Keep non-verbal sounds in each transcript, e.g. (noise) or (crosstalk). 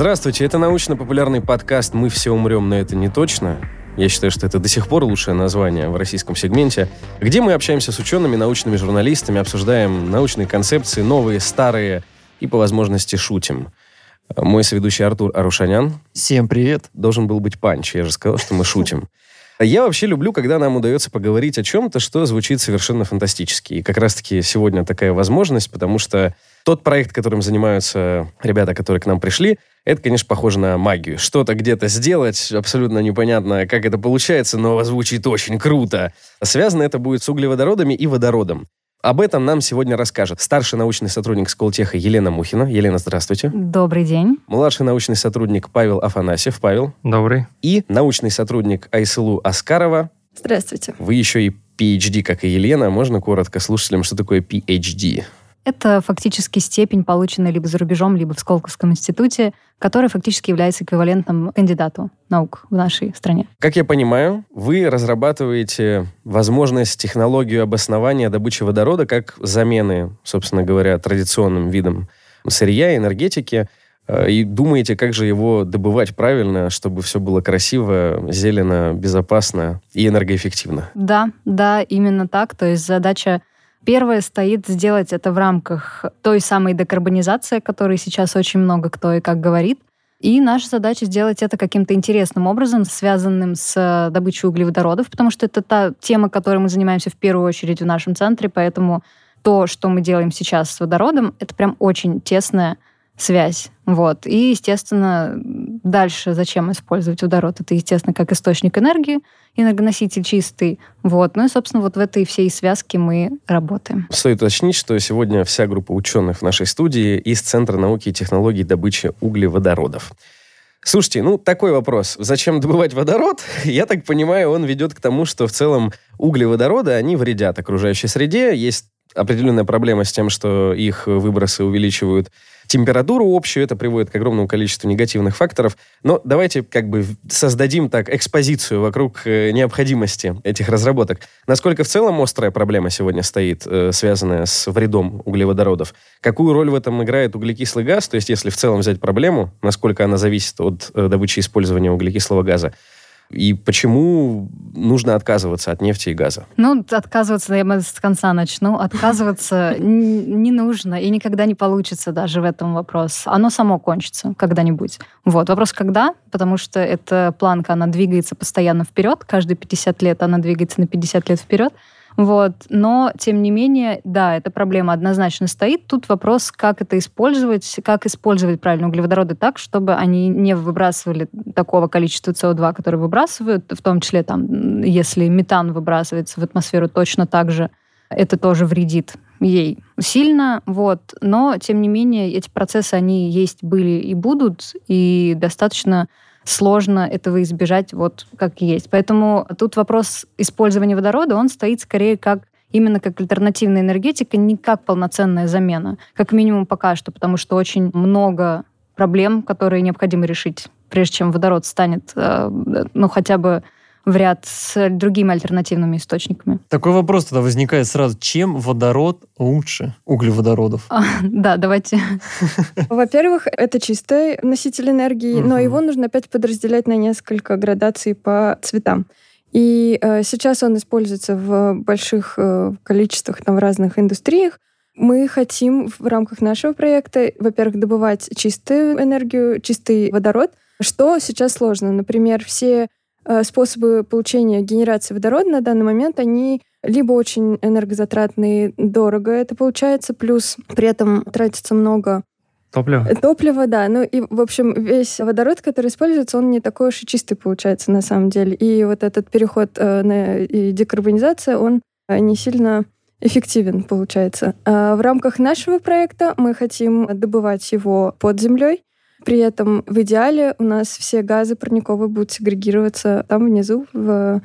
Здравствуйте, это научно-популярный подкаст «Мы все умрем, но это не точно». Я считаю, что это до сих пор лучшее название в российском сегменте, где мы общаемся с учеными, научными журналистами, обсуждаем научные концепции, новые, старые и, по возможности, шутим. Мой соведущий Артур Арушанян. Всем привет. Должен был быть панч, я же сказал, что мы шутим. Я вообще люблю, когда нам удается поговорить о чем-то, что звучит совершенно фантастически. И как раз-таки сегодня такая возможность, потому что тот проект, которым занимаются ребята, которые к нам пришли, это, конечно, похоже на магию. Что-то где-то сделать, абсолютно непонятно, как это получается, но звучит очень круто. Связано это будет с углеводородами и водородом. Об этом нам сегодня расскажет старший научный сотрудник Сколтеха Елена Мухина. Елена, здравствуйте. Добрый день. Младший научный сотрудник Павел Афанасьев. Павел. Добрый. И научный сотрудник Айсылу Аскарова. Здравствуйте. Вы еще и PhD, как и Елена. Можно коротко слушателям, что такое PhD? Это фактически степень, полученная либо за рубежом, либо в Сколковском институте, которая фактически является эквивалентом кандидату наук в нашей стране. Как я понимаю, вы разрабатываете возможность, технологию обоснования добычи водорода как замены, собственно говоря, традиционным видам сырья, энергетики, э, и думаете, как же его добывать правильно, чтобы все было красиво, зелено, безопасно и энергоэффективно. Да, да, именно так. То есть задача Первое стоит сделать это в рамках той самой декарбонизации, о которой сейчас очень много кто и как говорит. И наша задача сделать это каким-то интересным образом, связанным с добычей углеводородов, потому что это та тема, которой мы занимаемся в первую очередь в нашем центре, поэтому то, что мы делаем сейчас с водородом, это прям очень тесная связь. Вот. И, естественно, дальше зачем использовать водород? Это, естественно, как источник энергии, энергоноситель чистый. Вот. Ну и, собственно, вот в этой всей связке мы работаем. Стоит уточнить, что сегодня вся группа ученых в нашей студии из Центра науки и технологий добычи углеводородов. Слушайте, ну такой вопрос. Зачем добывать водород? (laughs) Я так понимаю, он ведет к тому, что в целом углеводороды, они вредят окружающей среде. Есть определенная проблема с тем, что их выбросы увеличивают температуру общую, это приводит к огромному количеству негативных факторов. Но давайте как бы создадим так экспозицию вокруг э, необходимости этих разработок. Насколько в целом острая проблема сегодня стоит, э, связанная с вредом углеводородов? Какую роль в этом играет углекислый газ? То есть если в целом взять проблему, насколько она зависит от э, добычи и использования углекислого газа, и почему нужно отказываться от нефти и газа? Ну, отказываться, я с конца начну. Отказываться (laughs) не нужно и никогда не получится даже в этом вопрос. Оно само кончится когда-нибудь. Вот. Вопрос когда? Потому что эта планка, она двигается постоянно вперед. Каждые 50 лет она двигается на 50 лет вперед. Вот. Но, тем не менее, да, эта проблема однозначно стоит. Тут вопрос, как это использовать, как использовать правильно углеводороды так, чтобы они не выбрасывали такого количества СО2, которое выбрасывают, в том числе, там, если метан выбрасывается в атмосферу точно так же, это тоже вредит ей сильно, вот. Но, тем не менее, эти процессы, они есть, были и будут, и достаточно сложно этого избежать вот как есть. Поэтому тут вопрос использования водорода, он стоит скорее как именно как альтернативная энергетика, не как полноценная замена. Как минимум пока что, потому что очень много проблем, которые необходимо решить, прежде чем водород станет, э, ну, хотя бы в ряд с другими альтернативными источниками. Такой вопрос тогда возникает сразу. Чем водород лучше углеводородов? А, да, давайте. (laughs) Во-первых, это чистый носитель энергии, но его нужно опять подразделять на несколько градаций по цветам. И э, сейчас он используется в больших э, количествах там, в разных индустриях. Мы хотим в рамках нашего проекта, во-первых, добывать чистую энергию, чистый водород, что сейчас сложно. Например, все способы получения генерации водорода на данный момент, они либо очень энергозатратные, дорого это получается, плюс при этом тратится много Топливо? Э, топливо, да. Ну и, в общем, весь водород, который используется, он не такой уж и чистый получается на самом деле. И вот этот переход э, на и декарбонизация, он э, не сильно эффективен получается. А в рамках нашего проекта мы хотим добывать его под землей, при этом в идеале у нас все газы парниковые будут сегрегироваться там внизу в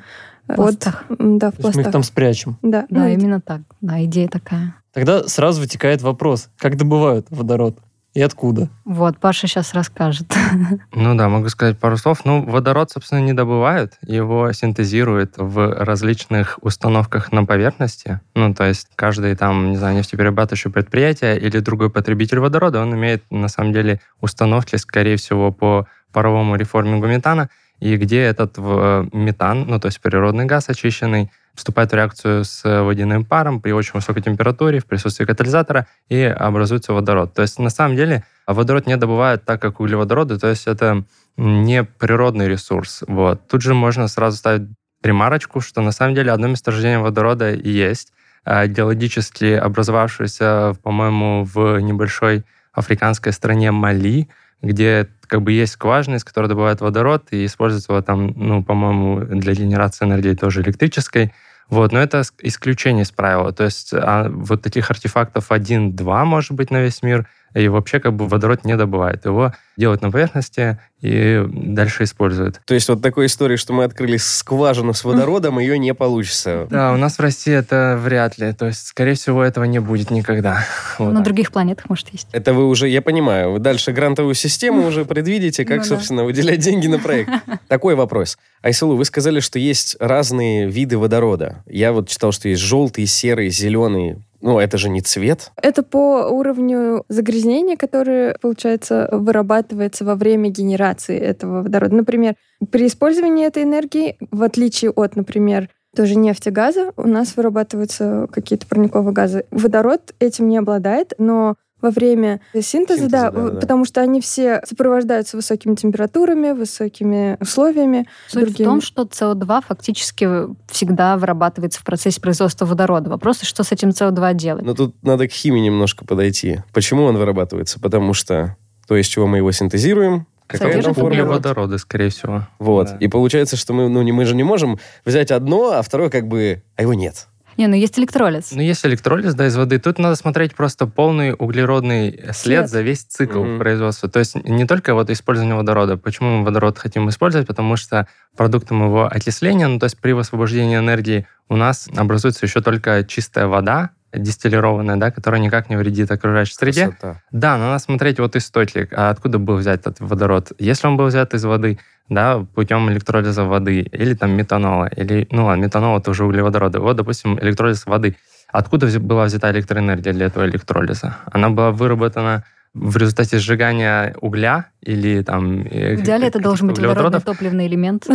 э, пластах. Вот, да, в пластах. мы их там спрячем. Да, да ну, именно так. Да, идея такая. Тогда сразу вытекает вопрос, как добывают водород? И откуда? Вот, Паша сейчас расскажет. (laughs) Ну да, могу сказать пару слов. Ну, водород, собственно, не добывают, его синтезируют в различных установках на поверхности. Ну, то есть каждый там, не знаю, нефтеперерабатывающее предприятие или другой потребитель водорода, он имеет на самом деле установки, скорее всего, по паровому реформингу метана, и где этот э, метан, ну, то есть природный газ очищенный, вступает в реакцию с водяным паром при очень высокой температуре в присутствии катализатора и образуется водород. То есть на самом деле водород не добывают так, как углеводороды, то есть это не природный ресурс. Вот. Тут же можно сразу ставить ремарочку, что на самом деле одно месторождение водорода есть, а геологически образовавшееся, по-моему, в небольшой африканской стране Мали, где как бы есть скважины, из которой добывают водород, и используется его там, ну, по-моему, для генерации энергии тоже электрической. Вот, но это исключение из правила. То есть а вот таких артефактов один-два, может быть, на весь мир, и вообще как бы водород не добывает. Его делают на поверхности и дальше используют. То есть вот такой истории, что мы открыли скважину с водородом, (laughs) ее не получится. Да, у нас в России это вряд ли. То есть, скорее всего, этого не будет никогда. (laughs) Вот на других планетах, может, есть. Это вы уже, я понимаю, вы дальше грантовую систему (laughs) уже предвидите, как, ну собственно, выделять деньги на проект. Такой вопрос. Айсулу, вы сказали, что есть разные виды водорода. Я вот читал, что есть желтый, серый, зеленый. Ну, это же не цвет. Это по уровню загрязнения, которое, получается, вырабатывается во время генерации этого водорода. Например, при использовании этой энергии, в отличие от, например, тоже нефти, газа, у нас вырабатываются какие-то парниковые газы. Водород этим не обладает, но во время синтеза, синтеза да, да, да, потому что они все сопровождаются высокими температурами, высокими условиями. Суть другими. в том, что СО2 фактически всегда вырабатывается в процессе производства водорода. Вопрос, что с этим СО2 делать? Но тут надо к химии немножко подойти. Почему он вырабатывается? Потому что то, из чего мы его синтезируем, Какая там форма? Углеводороды, скорее всего. Вот. Да. И получается, что мы, ну, не, мы же не можем взять одно, а второе как бы... А его нет. Не, ну есть электролиз. Ну есть электролиз, да, из воды. Тут надо смотреть просто полный углеродный след, след. за весь цикл mm-hmm. производства. То есть не только вот использование водорода. Почему мы водород хотим использовать? Потому что продуктом его окисления, ну то есть при высвобождении энергии у нас образуется еще только чистая вода, дистиллированная, да, которая никак не вредит окружающей среде. Красота. Да, но надо смотреть вот источник, а откуда был взят этот водород. Если он был взят из воды, да, путем электролиза воды, или там метанола, или, ну ладно, метанол это уже углеводороды. Вот, допустим, электролиз воды. Откуда была взята электроэнергия для этого электролиза? Она была выработана в результате сжигания угля или там... Э, в идеале это должен быть водородный топливный элемент,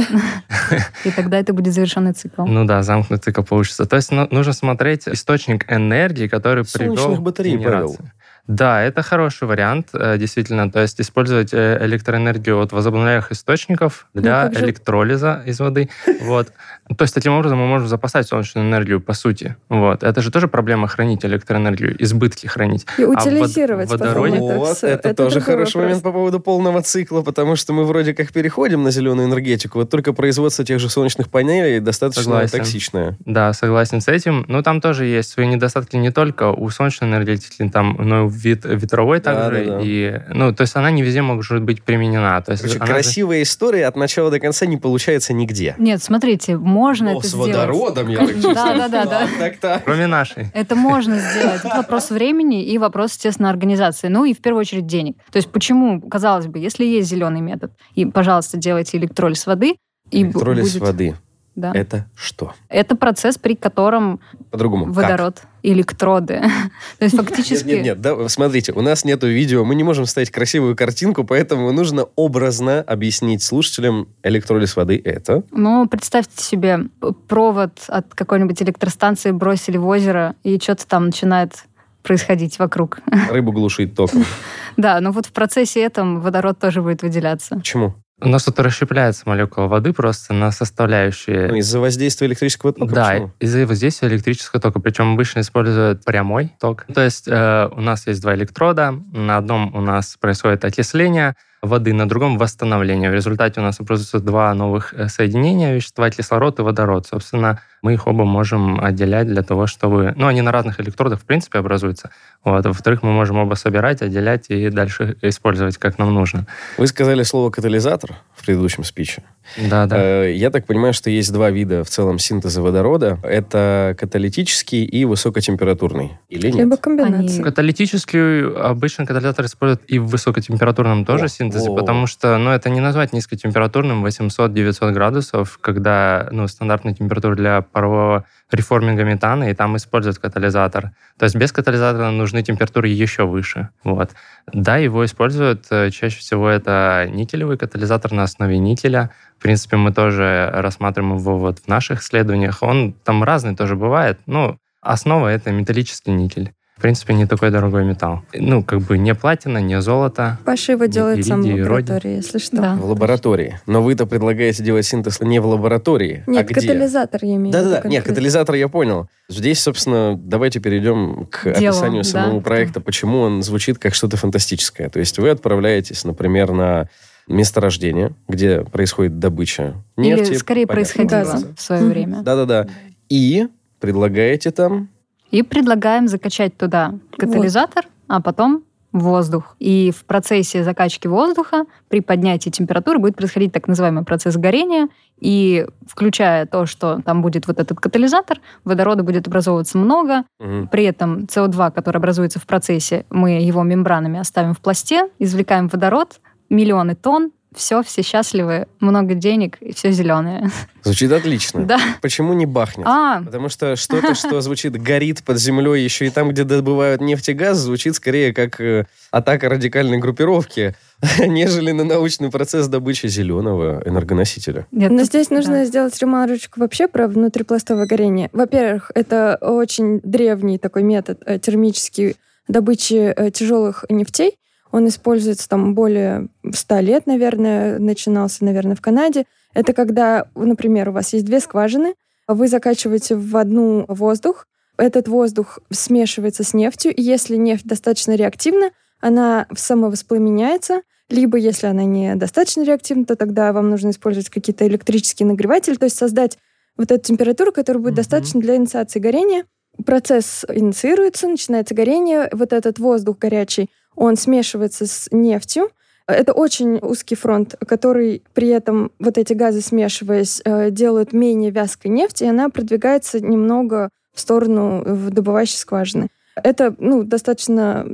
(laughs) и тогда это будет завершенный цикл. Ну да, замкнутый цикл получится. То есть ну, нужно смотреть источник энергии, который привел к генерации. Да, это хороший вариант, э, действительно. То есть использовать э, электроэнергию от возобновляемых источников ну, для ну, электролиза из воды. (laughs) Вот. То есть таким образом мы можем запасать солнечную энергию, по сути. Вот. Это же тоже проблема хранить электроэнергию, избытки хранить. И утилизировать. А в водороде... Вот, это, это тоже хороший вопрос. момент по поводу полного цикла, потому что мы вроде как переходим на зеленую энергетику, вот только производство тех же солнечных панелей достаточно согласен. токсичное. Да, согласен с этим. Но там тоже есть свои недостатки не только у солнечной энергетики, там, но и вид, ветровой также. Да, да, да. И, ну, то есть она не везде может быть применена. То есть Короче, красивая же... история от начала до конца не получается нигде. Нет, смотрите, можно Но это с сделать. водородом, я так Да, да, да. Кроме нашей. Это можно сделать. Это вопрос времени и вопрос, естественно, организации. Ну и в первую очередь денег. То есть почему, казалось бы, если есть зеленый метод, и, пожалуйста, делайте электролиз воды, и электролиз будет... воды. Да. Это что? Это процесс, при котором По-другому. водород, как? Электроды. (laughs) То есть фактически... Нет, нет, нет, да, смотрите, у нас нету видео, мы не можем ставить красивую картинку, поэтому нужно образно объяснить слушателям электролиз воды это. Ну, представьте себе, провод от какой-нибудь электростанции бросили в озеро, и что-то там начинает происходить вокруг. Рыбу глушить током. (laughs) Да, но вот в процессе этом водород тоже будет выделяться. Почему? У нас тут расщепляется молекула воды просто на составляющие. Ну, из-за воздействия электрического тока? Да, из-за воздействия электрического тока. Причем обычно используют прямой ток. То есть э, у нас есть два электрода. На одном у нас происходит окисление, воды, на другом восстановление. В результате у нас образуются два новых э, соединения вещества, кислород и водород. Собственно, мы их оба можем отделять для того, чтобы... Ну, они на разных электродах, в принципе, образуются. Вот. Во-вторых, мы можем оба собирать, отделять и дальше использовать, как нам нужно. Вы сказали слово «катализатор» в предыдущем спиче. Да, да. Э, я так понимаю, что есть два вида в целом синтеза водорода. Это каталитический и высокотемпературный. Или нет? Либо комбинация. Они- Каталитический обычно катализатор используют и в высокотемпературном тоже О, синтезе, о. потому что, ну, это не назвать низкотемпературным 800-900 градусов, когда, ну, стандартная температура для парового реформинга метана, и там используют катализатор. То есть без катализатора нужны температуры еще выше. Вот. Да, его используют, э, чаще всего это никелевый катализатор на основе никеля. В принципе, мы тоже рассматриваем его вот в наших исследованиях. Он там разный тоже бывает. Ну, основа — это металлический никель. В принципе, не такой дорогой металл. Ну, как бы не платина, не золото. Паша его делает сам в лаборатории, если что. Да. В лаборатории. Но вы-то предлагаете делать синтез не в лаборатории, а Нет, где? катализатор я имею в виду Да-да-да, нет, катализатор я понял. Здесь, собственно, давайте перейдем к Делу, описанию да. самого проекта, почему он звучит как что-то фантастическое. То есть вы отправляетесь, например, на месторождение, где происходит добыча нефти. Или скорее понятно, происходило в свое время. Да-да-да. И предлагаете там... И предлагаем закачать туда катализатор, а потом воздух. И в процессе закачки воздуха при поднятии температуры будет происходить так называемый процесс горения. И включая то, что там будет вот этот катализатор, водорода будет образовываться много. Мгм. При этом СО2, который образуется в процессе, мы его мембранами оставим в пласте, извлекаем водород, миллионы тонн, все, все счастливы, много денег и все зеленое. Звучит отлично. Да. Почему не бахнет? А, Потому что что-то, что звучит, горит под землей еще и там, где добывают нефть и газ, звучит скорее как э, атака радикальной группировки, (laughs) нежели на научный процесс добычи зеленого энергоносителя. нет, Но тут- здесь нужно да. сделать ремарочку вообще про внутрипластовое горение. Во-первых, это очень древний такой метод э, термический добычи э, тяжелых нефтей. Он используется там более 100 лет, наверное, начинался, наверное, в Канаде. Это когда, например, у вас есть две скважины, вы закачиваете в одну воздух, этот воздух смешивается с нефтью, и если нефть достаточно реактивна, она самовоспламеняется, либо если она не достаточно реактивна, то тогда вам нужно использовать какие-то электрические нагреватели, то есть создать вот эту температуру, которая будет Мгм. достаточно для инициации горения. Процесс инициируется, начинается горение, вот этот воздух горячий, он смешивается с нефтью. Это очень узкий фронт, который при этом вот эти газы, смешиваясь, э, делают менее вязкой нефть, и она продвигается немного в сторону в добывающей скважины. Это ну, достаточно,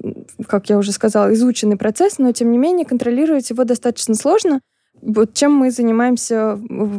как я уже сказала, изученный процесс, но тем не менее контролировать его достаточно сложно. Вот чем мы занимаемся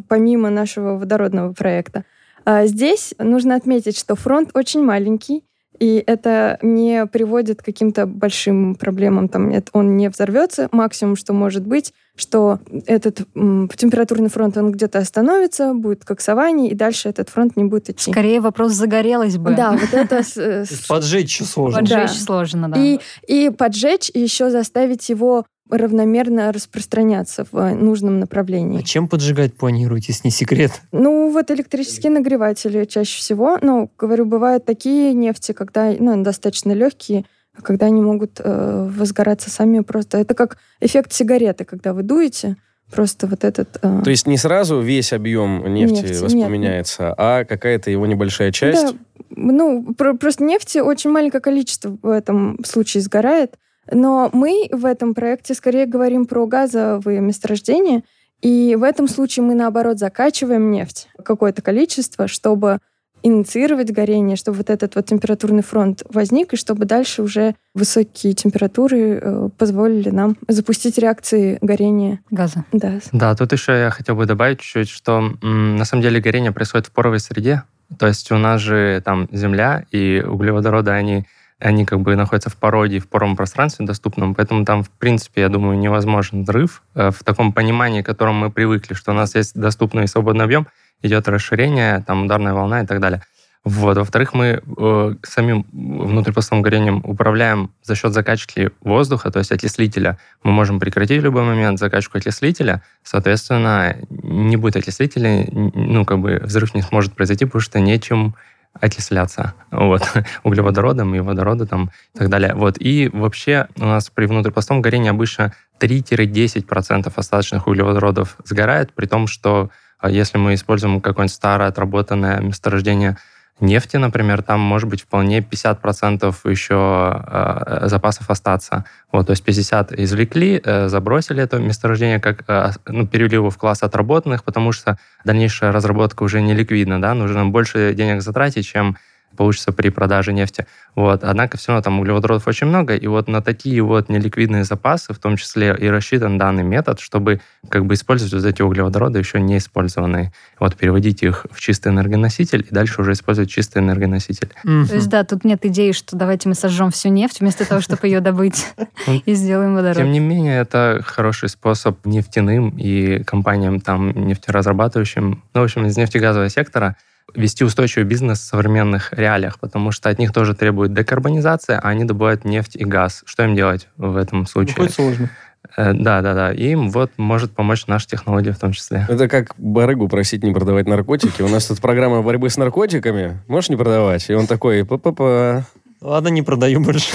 помимо нашего водородного проекта. А Здесь нужно отметить, что фронт очень маленький, и это не приводит к каким-то большим проблемам. Там нет, он не взорвется. Максимум, что может быть, что этот м, температурный фронт, он где-то остановится, будет коксование, и дальше этот фронт не будет идти. Скорее вопрос загорелось бы. Да, вот это... (laughs) э, Поджечь сложно. Поджечь сложно, да. И, и поджечь, и еще заставить его равномерно распространяться в э, нужном А направлении. чем поджигать планируете, если не секрет? Ну, вот электрические нагреватели чаще всего. Ну, говорю, бывают такие нефти, когда ну, достаточно легкие, а когда они могут э, возгораться сами просто. Это как эффект сигареты, когда вы дуете, просто вот этот... э, То есть не сразу весь объем нефти Нефти, нет. воспламеняется, а какая-то его небольшая часть. Да, ну, про- просто нефти очень маленькое количество в этом случае сгорает. Но мы в этом проекте скорее говорим про газовые месторождения. И в этом случае мы, наоборот, закачиваем нефть, какое-то количество, чтобы инициировать горение, чтобы вот этот вот температурный фронт возник, и чтобы дальше уже высокие температуры э, позволили нам запустить реакции горения. Газа. Да. Да, тут еще я хотел бы добавить чуть-чуть, что м, на самом деле горение происходит в поровой среде. То есть у нас же там земля и углеводороды, они, они как бы находятся в породе, в поровом пространстве доступном, поэтому там, в принципе, я думаю, невозможен взрыв э, в таком понимании, к которому мы привыкли, что у нас есть доступный и свободный объем, идет расширение, там ударная волна и так далее. Вот. Во-вторых, мы э, самим внутрипластовым горением управляем за счет закачки воздуха, то есть окислителя. Мы можем прекратить в любой момент закачку окислителя, соответственно, не будет окислителя, ну, как бы взрыв не сможет произойти, потому что нечем окисляться вот, (laughs) углеводородом и водороды там и так далее. Вот. И вообще у нас при внутрипостом горении обычно 3-10% остаточных углеводородов сгорает, при том, что а, если мы используем какое-нибудь старое отработанное месторождение нефти, например, там может быть вполне 50% еще э, запасов остаться. Вот, то есть 50 извлекли, э, забросили это месторождение, как, э, ну, перевели его в класс отработанных, потому что дальнейшая разработка уже не ликвидна, да, нужно больше денег затратить, чем получится при продаже нефти. Вот. Однако все равно там углеводородов очень много, и вот на такие вот неликвидные запасы, в том числе и рассчитан данный метод, чтобы как бы использовать вот эти углеводороды еще не использованные. Вот переводить их в чистый энергоноситель и дальше уже использовать чистый энергоноситель. То есть, да, тут нет идеи, что давайте мы сожжем всю нефть вместо того, чтобы ее добыть ну, (laughs) и сделаем водород. Тем не менее, это хороший способ нефтяным и компаниям там нефтеразрабатывающим, ну, в общем, из нефтегазового сектора вести устойчивый бизнес в современных реалиях, потому что от них тоже требует декарбонизация, а они добывают нефть и газ. Что им делать в этом случае? Будет сложно. Э, да, да, да. Им вот может помочь наша технология в том числе. Это как барыгу просить не продавать наркотики. У нас тут программа борьбы с наркотиками. Можешь не продавать? И он такой, па-па-па. Ладно, не продаю больше.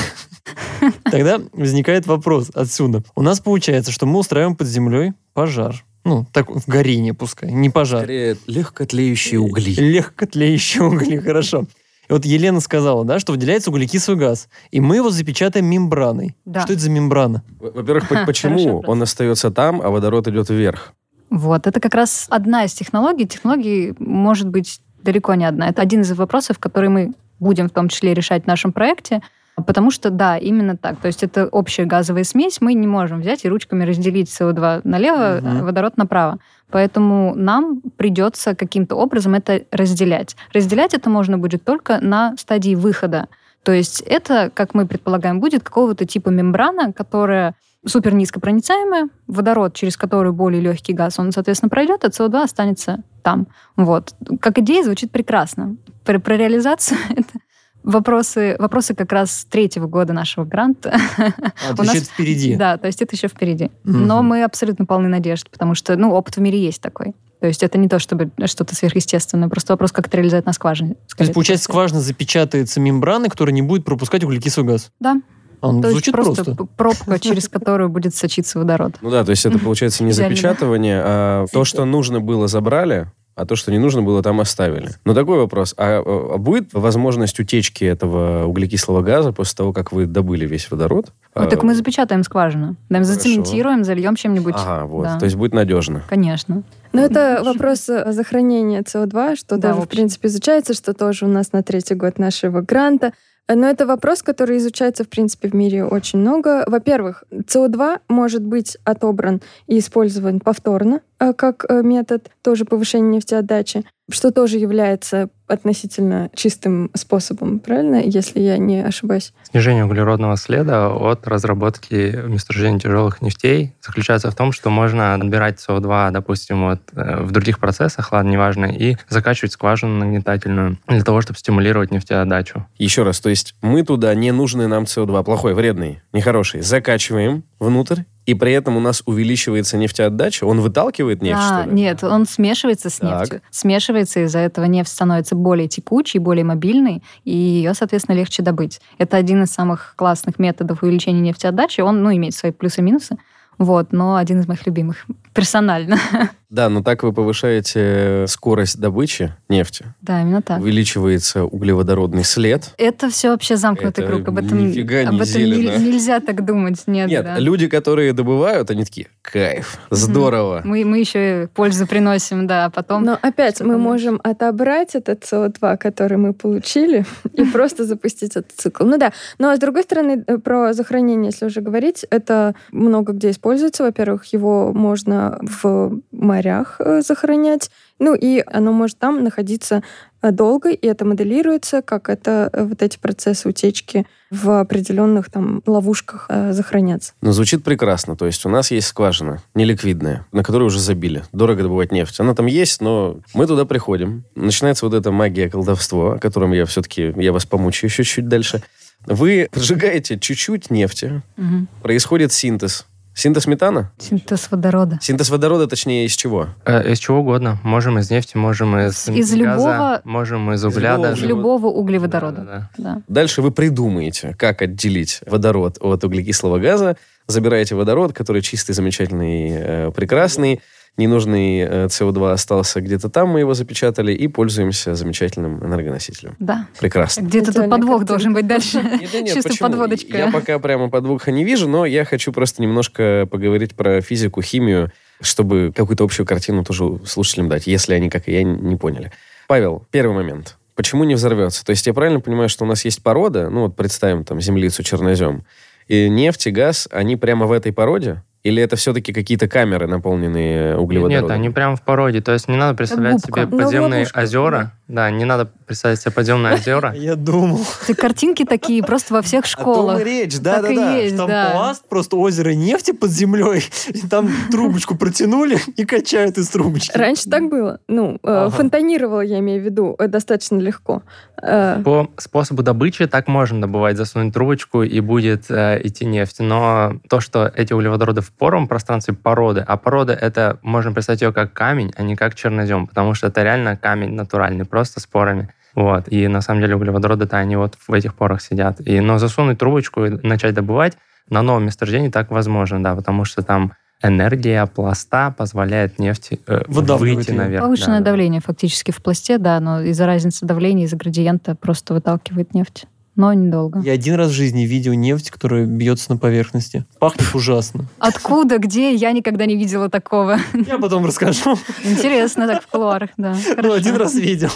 Тогда возникает вопрос отсюда. У нас получается, что мы устраиваем под землей пожар. Ну, так в горение пускай, не пожар. Скорее, легкотлеющие угли. Легкотлеющие угли, хорошо. И вот Елена сказала, да, что выделяется углекислый газ. И мы его запечатаем мембраной. Да. Что это за мембрана? Во-первых, почему он остается там, а водород идет вверх? Вот, это как раз одна из технологий. Технологий может быть далеко не одна. Это один из вопросов, который мы будем в том числе решать в нашем проекте. Потому что, да, именно так. То есть это общая газовая смесь. Мы не можем взять и ручками разделить СО2 налево, а водород направо. Поэтому нам придется каким-то образом это разделять. Разделять это можно будет только на стадии выхода. То есть это, как мы предполагаем, будет какого-то типа мембрана, которая супер низкопроницаемая, водород, через который более легкий газ, он, соответственно, пройдет, а СО2 останется там. Вот. Как идея звучит прекрасно. Про, про реализацию (laughs) это вопросы, вопросы как раз третьего года нашего гранта. А, У нас- это впереди. Да, то есть это еще впереди. Мгм. Но мы абсолютно полны надежд, потому что, ну, опыт в мире есть такой. То есть это не то, чтобы что-то сверхъестественное, просто вопрос, как это реализовать на скважине. То есть, получается, скважина запечатается мембраной, которая не будет пропускать углекислый газ. Да. А, ну, То есть звучит просто, просто. пробка, через которую будет сочиться водород. Ну да, то есть это получается не запечатывание, а то, что нужно было, забрали, а то, что не нужно было, там оставили. Но такой вопрос. А, а будет возможность утечки этого углекислого газа после того, как вы добыли весь водород? Ну, так мы запечатаем скважину. Да, зацементируем, зальем чем-нибудь. Ага, вот. Да. То есть будет надежно. Конечно. Но это вопрос э, захоронения СО2, что Да, тоже, в принципе, изучается, что тоже у нас на третий год нашего гранта. Но это вопрос, который изучается, в принципе, в мире очень много. Во-первых, СО2 может быть отобран и использован повторно э, как э, метод тоже повышения нефтеотдачи, что тоже является относительно чистым способом, правильно, если я не ошибаюсь? Снижение углеродного следа от разработки месторождений тяжелых нефтей заключается в том, что можно отбирать СО2, допустим, вот, э, в других процессах, ладно, неважно, и закачивать скважину нагнетательную для того, чтобы стимулировать нефтеотдачу. Еще раз, то есть мы туда не нужный нам СО2, плохой, вредный, нехороший, закачиваем внутрь, и при этом у нас увеличивается нефтеотдача, он выталкивает нефть, А, что ли? нет, он смешивается с Так. нефтью. Смешивается, из-за этого нефть становится более текучей, более мобильной, и ее, соответственно, легче добыть. Это один из самых классных методов увеличения нефтеотдачи. Он, ну, имеет свои плюсы и минусы. Вот, но один из моих любимых персонально. (laughs) Да, но так вы повышаете скорость добычи нефти, да, именно так. увеличивается углеводородный след. Это все вообще замкнутый Это круг. Об этом, нифига не об этом зелено. не- нельзя так думать. Нет, Нет, да. люди, которые добывают, они такие, кайф, здорово. Мы, мы еще и пользу приносим, да, а потом... Но опять мы можем отобрать этот СО2, который мы получили, (laughs) и просто запустить этот цикл. Ну да. Но с другой стороны, э, про захоронение, если уже говорить, это много где используется. Во-первых, его можно в морях э, захоронять. Ну и оно может там находиться э, долго, и это моделируется, как это э, вот эти процессы утечки в определенных там ловушках э, захоронятся. Но звучит прекрасно. То есть у нас есть скважина, неликвидная, на которую уже забили. Дорого добывать нефть. Она там есть, но мы туда приходим. Начинается вот эта магия, колдовство, о котором я все-таки, я вас помучаю еще чуть дальше. Вы поджигаете чуть-чуть нефти, Мгм. происходит синтез Синтез метана? Синтез водорода. Синтез водорода, точнее, из чего? Э, из чего угодно. Можем из нефти, можем из, Из газа, любого- можем из угля любого даже. Из любого углеводорода. Да-да-да. Да. Дальше вы придумаете, как отделить водород от углекислого газа, забираете водород, который чистый, замечательный, э, прекрасный, ненужный э, СО2 остался где-то там, мы его запечатали, и пользуемся замечательным энергоносителем. Да. Прекрасно. Где-то тут подвох картинка. должен быть дальше. (laughs) Чисто подводочка. Я пока прямо подвоха не вижу, но я хочу просто немножко поговорить про физику, химию, чтобы какую-то общую картину тоже слушателям дать, если они, как и я, не поняли. Павел, первый момент. Почему не взорвется? То есть я правильно понимаю, что у нас есть порода, ну вот представим там землицу, чернозем, и нефть и газ, они прямо в этой породе? Или это все-таки какие-то камеры, наполненные углеводородом? Нет, они прямо в породе. То есть не надо представлять себе Ну, подземные ловушку, озера. Да, не надо представлять себе подземные (laughs) озера. Я думал, Это картинки такие просто во всех О том школах. и речь, Так и да-да-да. есть, там да. пласт, просто озеро нефти под землей, и там трубочку протянули и качают из трубочки. Раньше так было. Ну, э, Ага. фонтанировало, я имею в виду, э, достаточно легко. Э, По способу добычи так можно добывать, засунуть трубочку и будет э, идти нефть. Но то, что эти углеводороды в поровом пространстве породы, а порода это, можно представить ее как камень, а не как чернозем, потому что это реально камень натуральный, просто с порами. Вот. И на самом деле углеводороды-то они вот в этих порах сидят. И, но засунуть трубочку и начать добывать на новом месторождении так возможно, да, потому что там энергия пласта позволяет нефти э, выйти наверх. Повышенное да, да. давление фактически в пласте, да, но из-за разницы давления, из-за градиента просто выталкивает нефть. Но недолго. Я один раз в жизни видел нефть, которая бьется на поверхности. Пахнет ужасно. Откуда, где? Я никогда не видела такого. Я потом расскажу. Интересно, так в кулуарах, да. Ну, один раз видел.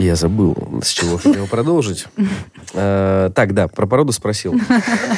Я забыл, с чего хотел (laughs) продолжить. Э, Так, да, про породу спросил.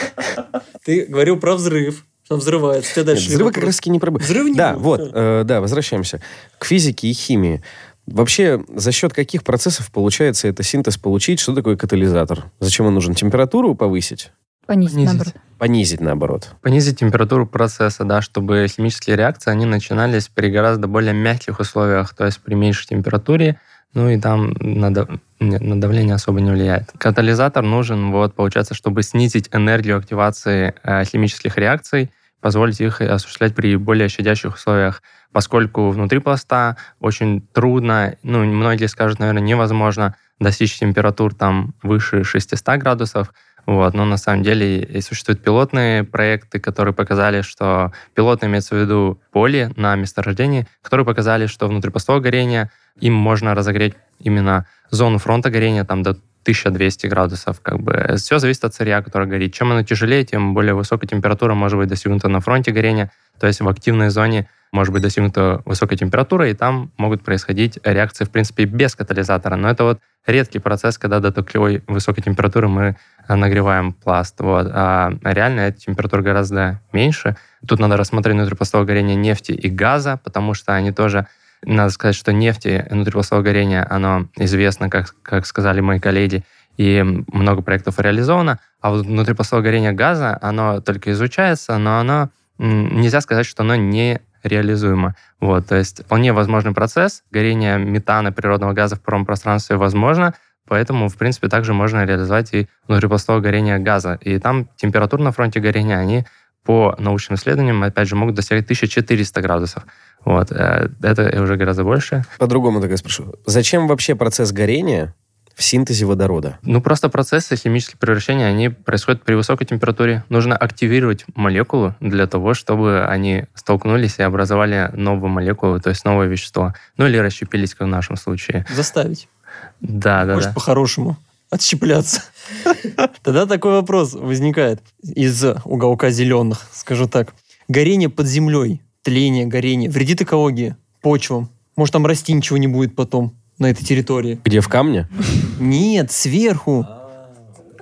(laughs) Ты говорил про взрыв. Что взрывается. Тебя Нет, дальше Взрывы как вопрос. раз таки не про... Взрыв не Да, будет, вот, э, да, возвращаемся к физике и химии. Вообще, за счет каких процессов получается это синтез получить? Что такое катализатор? Зачем он нужен? Температуру повысить? Понизить, Понизить. наоборот. Понизить, наоборот. Понизить температуру процесса, да, чтобы химические реакции, они начинались при гораздо более мягких условиях, то есть при меньшей температуре, ну и там на, дав- не, на давление особо не влияет. Катализатор нужен, вот, получается, чтобы снизить энергию активации э, химических реакций, позволить их осуществлять при более щадящих условиях, поскольку внутри пласта очень трудно, ну, многие скажут, наверное, невозможно достичь температур там выше 600 градусов, вот, но на самом деле и существуют пилотные проекты, которые показали, что пилотные имеется в виду поле на месторождении, которые показали, что внутрипластовое горение им можно разогреть именно зону фронта горения там до 1200 градусов. Как бы. Все зависит от сырья, которое горит. Чем оно тяжелее, тем более высокая температура может быть достигнута на фронте горения. То есть в активной зоне может быть достигнута высокая температура, и там могут происходить реакции, в принципе, без катализатора. Но это вот редкий процесс, когда до такой высокой температуры мы а, нагреваем пласт. Вот. А реально эта температура гораздо меньше. Тут надо рассмотреть внутрипластовое горение нефти и газа, потому что они тоже надо сказать, что нефти и внутрипластовое горение, оно известно, как, как сказали мои коллеги, и много проектов реализовано, а вот внутрипластовое горение газа, оно только изучается, но оно нельзя сказать, что оно не реализуемо. Вот, то есть вполне возможный процесс. Горение метана, природного газа в паром пространстве возможно, поэтому, в принципе, также можно реализовать и внутрипластовое горение газа. И там температура на фронте горения, они по научным исследованиям, опять же, могут достигать 1400 градусов. Вот, э, это уже гораздо больше. По-другому я спрошу. Зачем вообще процесс горения в синтезе водорода? Ну, просто процессы химических превращения, они происходят при высокой температуре. Нужно активировать молекулу для того, чтобы они столкнулись и образовали новую молекулу, то есть новое вещество. Ну, или расщепились, как в нашем случае. Заставить. Да, да, Может, да. по-хорошему. Отщепляться. (laughs) Тогда такой вопрос возникает из уголка зеленых, скажу так. Горение под землей, тление, горение вредит экологии, почвам. Может, там расти ничего не будет потом на этой территории. Где в камне? Нет, сверху.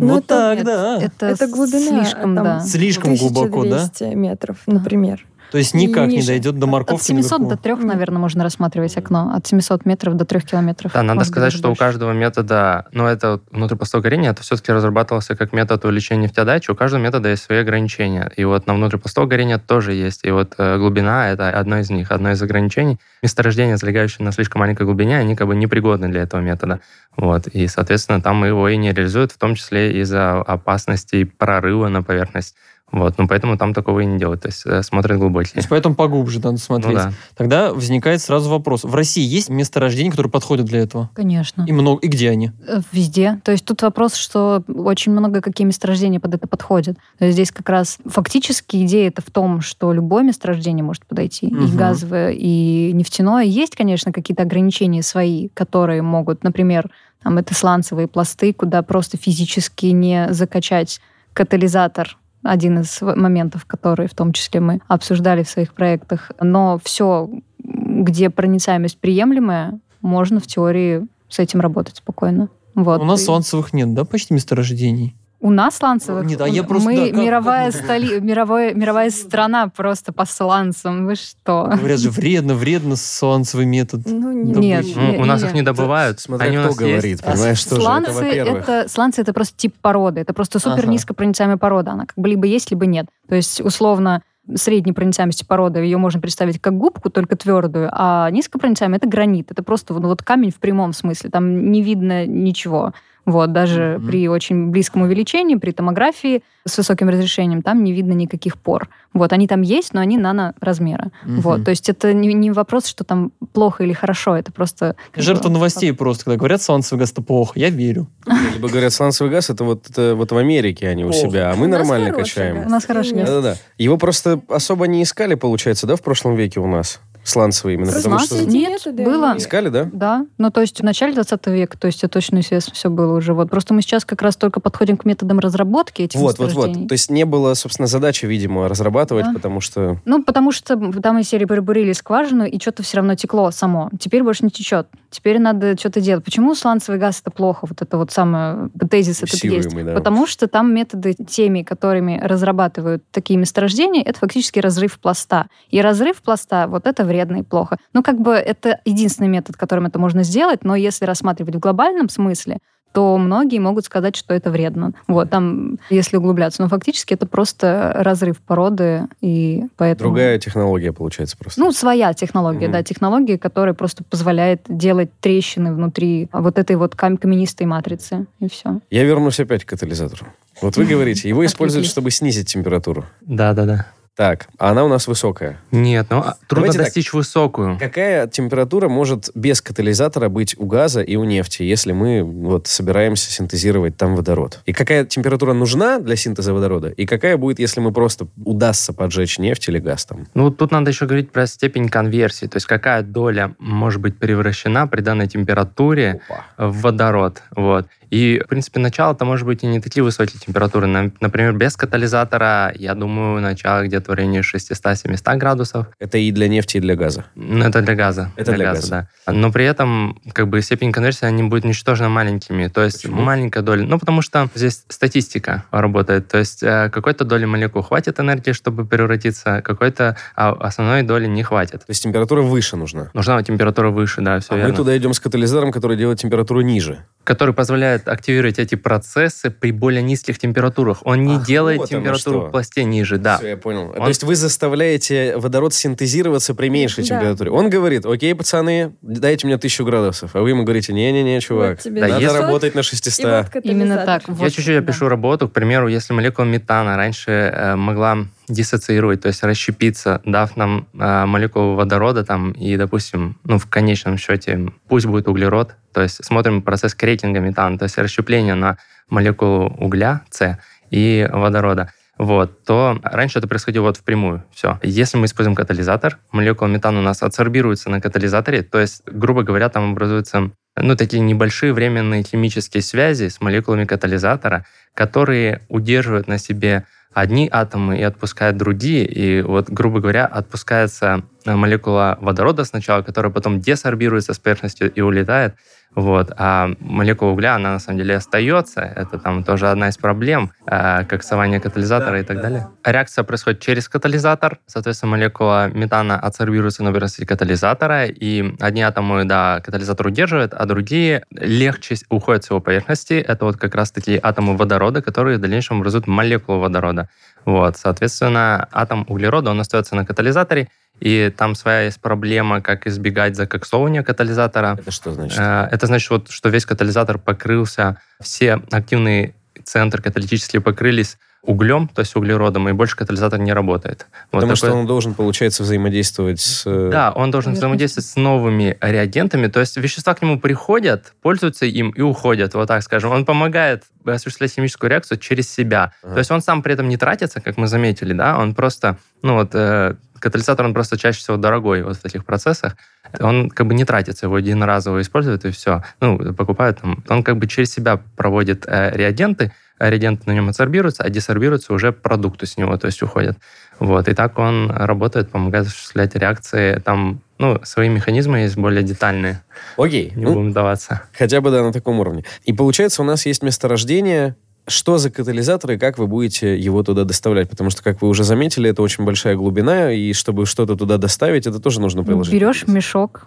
Ну, Вот это- так, Нет, да. Это, Это глубина, слишком, там, да. Слишком глубоко, да? 1200 метров, например. То есть никак не ниже. дойдет до От морковки 700 до никакого. 3, наверное, можно рассматривать окно. От 700 метров до 3 километров. Да, надо сказать, что у больше. каждого метода, ну, это вот внутрипостовое горение, это все-таки разрабатывался как метод увеличения нефтеотдачи. У каждого метода есть свои ограничения. И вот на внутрипостовое горение тоже есть. И вот э, глубина — это одно из них, одно из ограничений. Месторождения, залегающие на слишком маленькой глубине, они как бы непригодны для этого метода. Вот. И, соответственно, там его и не реализуют, в том числе из-за опасности прорыва на поверхность. Вот, ну поэтому там такого и не делают, то есть э, смотрят То глубокие. есть поэтому поглубже надо смотреть. Ну да. Тогда возникает сразу вопрос. В России есть месторождения, которые подходят для этого? Конечно. И много. И где они? Э, Везде. То есть тут вопрос, что очень много какие месторождения под это подходят. То есть здесь как раз фактически идея это в том, что любое месторождение может подойти. И Мгм. газовое, и нефтяное. Есть, конечно, какие-то ограничения свои, которые могут, например, там это сланцевые пласты, куда просто физически не закачать катализатор один из моментов, которые в том числе мы обсуждали в своих проектах. Но все, где проницаемость приемлемая, можно в теории с этим работать спокойно. Вот. У нас И- сланцевых нет, да, почти месторождений? У нас сланцевых? Нет, а я просто- Мы да, как- мировая, как- столи... мировой... мировая страна просто по сланцам. Вы что? Говорят же, вредно, вредно сланцевый метод. Ну, не Нет, Добычи. Ну, у нас нет. их не добывают, Смотря они у кто нас есть. говорит, понимаешь, что же, это Сланцы это, сланцы это просто тип породы. Это просто супер Ага. низкопроницаемая порода. Она как бы либо есть, либо нет. То есть, условно, средней проницаемости породы ее можно представить как губку, только твердую, а низкопроницаемая это гранит. Это просто ну, вот камень в прямом смысле. Там не видно ничего. Вот, даже Мгм. при очень близком увеличении, при томографии с высоким разрешением, там не видно никаких пор. Вот, они там есть, но они наноразмера. Мгм. Вот, то есть это не, не вопрос, что там плохо или хорошо, это просто... Жертва бы, новостей просто, когда говорят, сланцевый газ это плохо. Я верю. Либо говорят, сланцевый газ, это вот, это вот в Америке они у себя, а мы нормально качаем. У нас хороший газ. Да-да-да. Его просто особо не искали, получается, да, в прошлом веке у нас? Сланцевый именно, потому что... Нет, методы, было. Искали, да? Да, ну то есть в начале 20 века, то есть это точно известно, все было уже. Вот просто мы сейчас как раз только подходим к методам разработки этих Вот, вот, вот. То есть не было, собственно, задачи, видимо, разрабатывать, Да. потому что... Ну, потому что там из серии пробурили скважину, и что-то все равно текло само. Теперь больше не течет. Теперь надо что-то делать. Почему сланцевый газ это плохо? Вот это вот самое тезис этот есть. Да. Потому что там методы теми, которыми разрабатывают такие месторождения, это фактически разрыв пласта. И разрыв пласта, вот это вредно и плохо. Ну, как бы это единственный метод, которым это можно сделать, но если рассматривать в глобальном смысле, то многие могут сказать, что это вредно. Вот, там, если углубляться. Но фактически это просто разрыв породы, и поэтому... Другая технология, получается, просто. Ну, своя технология, Мгм. да, технология, которая просто позволяет делать трещины внутри вот этой вот кам- каменистой матрицы, и все. Я вернусь опять к катализатору. Вот вы (laughs) говорите, его используют, чтобы снизить температуру. Да-да-да. Так, а она у нас высокая. Нет, ну а, трудно Давайте так. достичь высокую. Какая температура может без катализатора быть у газа и у нефти, если мы вот собираемся синтезировать там водород? И какая температура нужна для синтеза водорода? И какая будет, если мы просто удастся поджечь нефть или газ там? Ну, тут надо еще говорить про степень конверсии, то есть какая доля может быть превращена при данной температуре Опа. в водород. Вот. И, в принципе, начало-то может быть и не такие высокие температуры. Например, без катализатора, я думаю, начало где-то в районе 600-700 градусов. Это и для нефти, и для газа. Ну, это для газа. Это для газа. да. Но при этом, как бы, степень конверсии, они будут ничтожно маленькими. То есть Почему? маленькая доля. Ну, потому что здесь статистика работает. То есть э, какой-то доли молекул хватит энергии, чтобы превратиться, какой-то а основной доли не хватит. То есть температура выше нужна. Нужна температура выше, да, все А верно. мы туда идем с катализатором, который делает температуру ниже. Который позволяет активировать эти процессы при более низких температурах. Он не Ах, делает вот температуру в пласте ниже, да. Все, я понял. То Он- есть вы заставляете водород синтезироваться при меньшей Да. температуре. Он говорит, окей, пацаны, дайте мне тысячу градусов. А вы ему говорите, не-не-не, чувак, Вот тебе Да, надо если- работать на И 600. вот Именно так. Я Вот, чуть-чуть да. опишу работу. К примеру, если молекула метана раньше э, могла диссоциировать, то есть расщепиться, дав нам э, молекулу водорода там, и, допустим, ну, в конечном счете, пусть будет углерод, то есть смотрим процесс крекинга метана, то есть расщепление на молекулу угля, С, и водорода вот, то раньше это происходило вот впрямую. Все. Если мы используем катализатор, молекула метана у нас адсорбируется на катализаторе, то есть, грубо говоря, там образуются ну, такие небольшие временные химические связи с молекулами катализатора, которые удерживают на себе одни атомы и отпускают другие. И вот, грубо говоря, отпускается э, молекула водорода сначала, которая потом десорбируется с поверхности и улетает Вот. А молекула угля, она на самом деле остается. Это там тоже одна из проблем, э, коксование катализатора да, и так да. далее. Реакция происходит через катализатор. Соответственно, молекула метана адсорбируется на поверхности катализатора, и одни атомы, да, катализатор удерживает, а другие легче уходят с его поверхности. Это вот как раз-таки атомы водорода, которые в дальнейшем образуют молекулу водорода. Вот, соответственно, атом углерода, он остается на катализаторе, и там своя есть проблема, как избегать закоксовывания катализатора. Это что значит? Э, это значит, вот, что весь катализатор покрылся, все активные центры каталитические покрылись углем, то есть углеродом, и больше катализатор не работает. Потому вот что он должен, получается, взаимодействовать с... Э, да, он должен взаимодействовать с новыми реагентами, то есть вещества к нему приходят, пользуются им и уходят, вот так скажем. Он помогает осуществлять химическую реакцию через себя. Ага. То есть он сам при этом не тратится, как мы заметили, да, он просто, ну вот, э, катализатор, он просто чаще всего дорогой вот в таких процессах. Он как бы не тратится, его единоразово используют, и все. Ну, покупают там. Он как бы через себя проводит э, реагенты, реагенты на нем адсорбируются, а десорбируются уже продукты с него, то есть уходят. Вот. И так он работает, помогает осуществлять реакции. Там, ну, свои механизмы есть более детальные. Окей. Не ну, будем даваться. Хотя бы, да, на таком уровне. И получается, у нас есть месторождение что за катализатор и как вы будете его туда доставлять? Потому что, как вы уже заметили, это очень большая глубина, и чтобы что-то туда доставить, это тоже нужно приложить. Берешь мешок.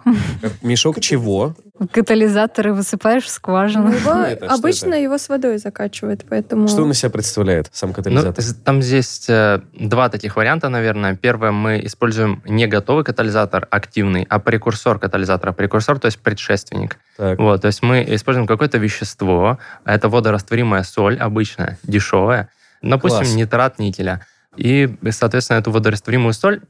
Мешок чего? Катализаторы высыпаешь в скважину. Его, это, обычно его с водой закачивают, поэтому... Что он из себя представляет, сам катализатор? Ну, там есть э, два таких варианта, наверное. Первое, мы используем не готовый катализатор активный, а прекурсор катализатора. Прекурсор, то есть предшественник. Так. Вот, то есть мы используем какое-то вещество, это водорастворимая соль, обычная, дешевая, допустим, Класс. нитрат никеля. И, соответственно, эту водорастворимую соль,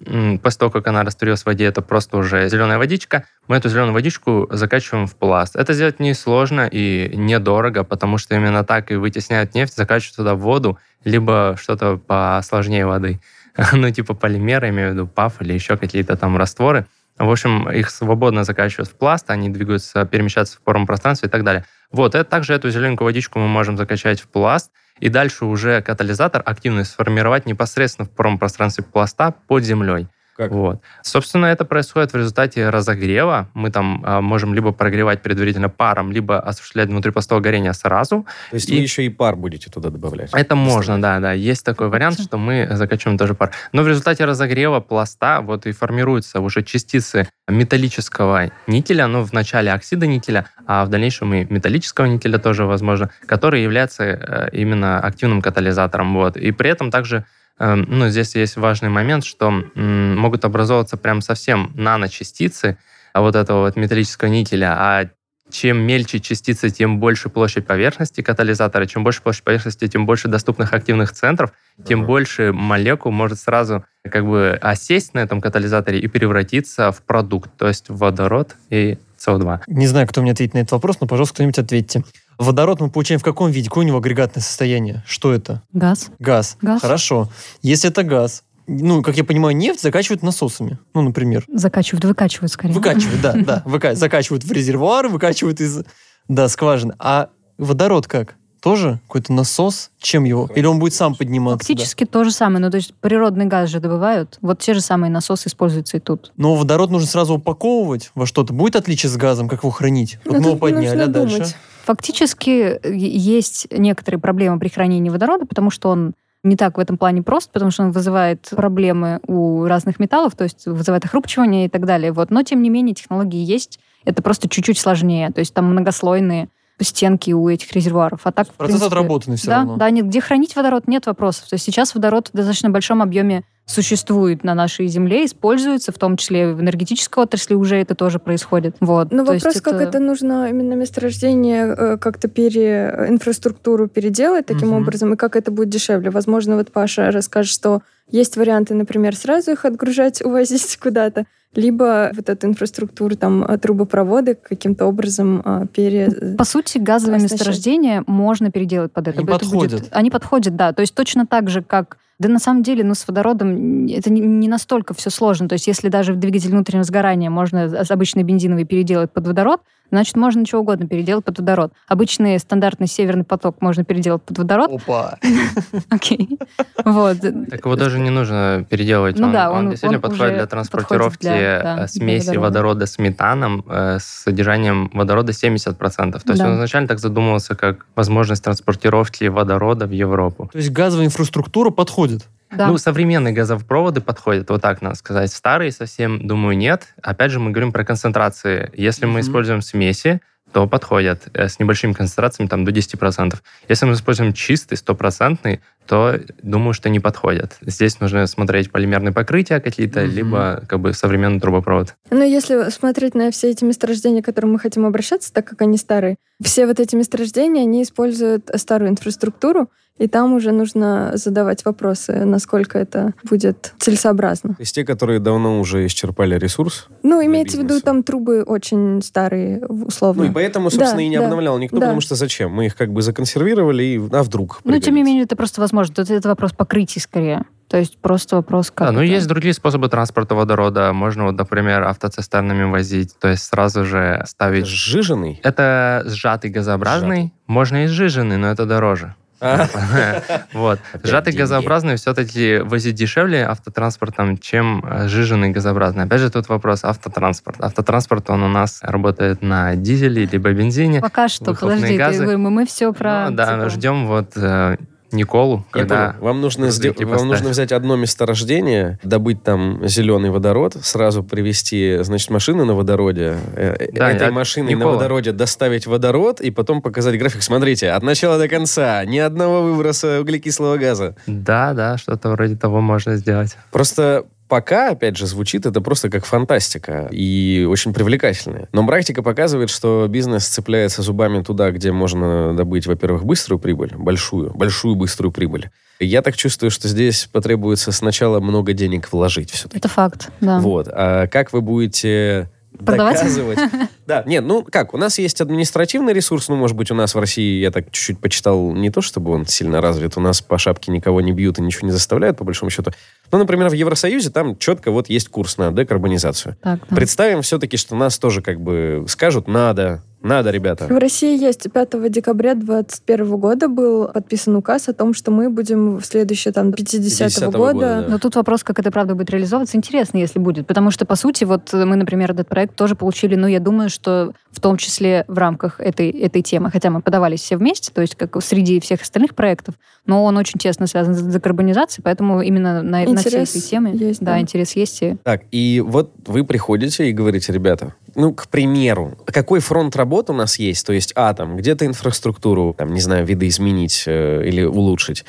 после того, как она растворилась в воде, это просто уже зеленая водичка, мы эту зеленую водичку закачиваем в пласт. Это сделать несложно и недорого, потому что именно так и вытесняют нефть, закачивают туда воду, либо что-то посложнее воды. (laughs) ну, типа полимеры, имею в виду ПАФ или еще какие-то там растворы. В общем, их свободно закачивают в пласт, они двигаются, перемещаются в пором пространстве и так далее. Вот, это также эту зелененькую водичку мы можем закачать в пласт, и дальше уже катализатор активно сформировать непосредственно в пором пространстве пласта под землей. Как? Вот. Собственно, это происходит в результате разогрева. Мы там а, можем либо прогревать предварительно паром, либо осуществлять внутрипластовое горение сразу. То есть и... вы еще и пар будете туда добавлять? Это можно, да, да. Есть такой вариант, что мы закачиваем тоже пар. Но в результате разогрева пласта вот и формируются уже частицы металлического никеля, ну, в начале оксида никеля, а в дальнейшем и металлического никеля тоже возможно, который является э, именно активным катализатором. Вот. И при этом также ну, здесь есть важный момент, что могут образовываться прям совсем наночастицы а вот этого вот металлического никеля, а чем мельче частицы, тем больше площадь поверхности катализатора, чем больше площадь поверхности, тем больше доступных активных центров, тем uh-huh. больше молекул может сразу как бы осесть на этом катализаторе и превратиться в продукт, то есть в водород и СО2. Не знаю, кто мне ответит на этот вопрос, но, пожалуйста, кто-нибудь ответьте. Водород мы получаем в каком виде? Какое у него агрегатное состояние? Что это? Газ. Газ. Газ. Хорошо. Если это газ, ну, как я понимаю, нефть закачивают насосами. Ну, например. Закачивают, выкачивают скорее. Выкачивают, да, (laughs) да. Выка... Закачивают в резервуар, выкачивают из, да, скважины. А водород как? Тоже какой-то насос? Чем его? Или он будет сам подниматься? Фактически да? то же самое. Ну, то есть природный газ же добывают. Вот те же самые насосы используются и тут. Но водород нужно сразу упаковывать во что-то. Будет отличие с газом? Как его хранить? Вот ну, мы его подняли, а дальше? Фактически есть некоторые проблемы при хранении водорода, потому что он не так в этом плане прост, потому что он вызывает проблемы у разных металлов, то есть вызывает охрупчивание и так далее. Вот. Но, тем не менее, технологии есть. Это просто чуть-чуть сложнее. То есть там многослойные стенки у этих резервуаров. А так, Процесс принципе, отработанный все да, равно. Да, нет, где хранить водород, нет вопросов. То есть сейчас водород в достаточно большом объеме существует на нашей Земле, используется, в том числе в энергетической отрасли уже это тоже происходит. Вот. Но То вопрос, как это... нужно именно месторождение э, как-то пере... инфраструктуру переделать таким угу. образом, и как это будет дешевле. Возможно, вот Паша расскажет, что есть варианты, например, сразу их отгружать, (laughs) увозить куда-то, либо вот эту инфраструктуру, там, э, трубопроводы каким-то образом а, пере... По сути, газовые оснащать. месторождения можно переделать под это. Они это подходят. Будет... Они подходят, да. То есть точно так же, как да на самом деле, ну, с водородом это не, настолько все сложно. То есть если даже в двигатель внутреннего сгорания можно обычный бензиновый переделать под водород, значит, можно чего угодно переделать под водород. Обычный стандартный северный поток можно переделать под водород. Опа. (laughs) Окей. Вот. Так его даже не нужно переделывать. Ну он, да, он он- действительно он подходит уже для транспортировки подходит для, да, для смеси водорода. водорода с метаном э, с содержанием водорода 70%. То есть Да. он изначально так задумывался, как возможность транспортировки водорода в Европу. То есть газовая инфраструктура подходит. Да. Ну, современные газопроводы подходят, вот так надо сказать. Старые совсем, думаю, нет. Опять же, мы говорим про концентрации. Если мы Мгм. используем смеси, то подходят э, с небольшими концентрациями, там, до 10%. Если мы используем чистый, стопроцентный, то думаю, что не подходят. Здесь нужно смотреть полимерные покрытия какие-то, Мгм. либо как бы современный трубопровод. Но если смотреть на все эти месторождения, к которым мы хотим обращаться, так как они старые, все вот эти месторождения, они используют старую инфраструктуру, и там уже нужно задавать вопросы, насколько это будет целесообразно. То есть те, которые давно уже исчерпали ресурс. Ну, имеется в виду, там трубы очень старые, условно. Ну и поэтому, собственно, Да, и не да, обновлял никто, да. потому что зачем? Мы их как бы законсервировали, и а вдруг Ну, тем не пригодится? менее, это просто возможно. Тут это вопрос покрытий скорее. То есть просто вопрос, как Да, ну есть другие способы транспорта водорода. Можно, вот, например, автоцистернами возить, то есть сразу же ставить... Сжиженный? Это сжатый газообразный, можно и сжиженный, но это дороже. (laughs) Вот. Сжатый газообразный все-таки возить дешевле автотранспортом, чем э, сжиженный газообразный. Опять же, тут вопрос автотранспорт. Автотранспорт, он у нас работает на дизеле либо бензине. Пока что, подожди, мы, все про... Ну, да, ждем вот э, Николу, когда... понял. Вам нужно, сдел- вам нужно взять одно месторождение, добыть там зеленый водород, сразу привезти, значит, машины на водороде, э, э, Да, этой я- машиной на Никола. водороде доставить водород и потом показать график. Смотрите, от начала до конца ни одного выброса углекислого газа. Да, да, что-то вроде того можно сделать. Просто пока, опять же, звучит это просто как фантастика и очень привлекательная. Но практика показывает, что бизнес цепляется зубами туда, где можно добыть, во-первых, быструю прибыль, большую, большую быструю прибыль. Я так чувствую, что здесь потребуется сначала много денег вложить все-таки. Это факт, да. Вот. А как вы будете Продавать? доказывать? (laughs) Да, нет, ну как, у нас есть административный ресурс, ну, может быть, у нас в России, я так чуть-чуть почитал, не то чтобы он сильно развит, у нас по шапке никого не бьют и ничего не заставляют, по большому счету. Ну, например, в Евросоюзе там четко вот есть курс на декарбонизацию. Так, да. Представим все-таки, что нас тоже как бы скажут, надо, надо, ребята. В России есть 5 декабря 2021 года был подписан указ о том, что мы будем в следующее там 50 50-го года, года, да. Но тут вопрос, как это правда будет реализовываться, интересно, если будет. Потому что, по сути, вот мы, например, этот проект тоже получили, ну, я думаю, что в том числе в рамках этой, этой темы, хотя мы подавались все вместе, то есть как среди всех остальных проектов, но он очень тесно связан с декарбонизацией, поэтому именно на, на всей Интерес этой теме есть, да, да. интерес есть. И Так, и вот вы приходите и говорите, ребята, ну, к примеру, какой фронт работ у нас есть? То есть, а, там, где-то инфраструктуру, там, не знаю, видоизменить э, или улучшить.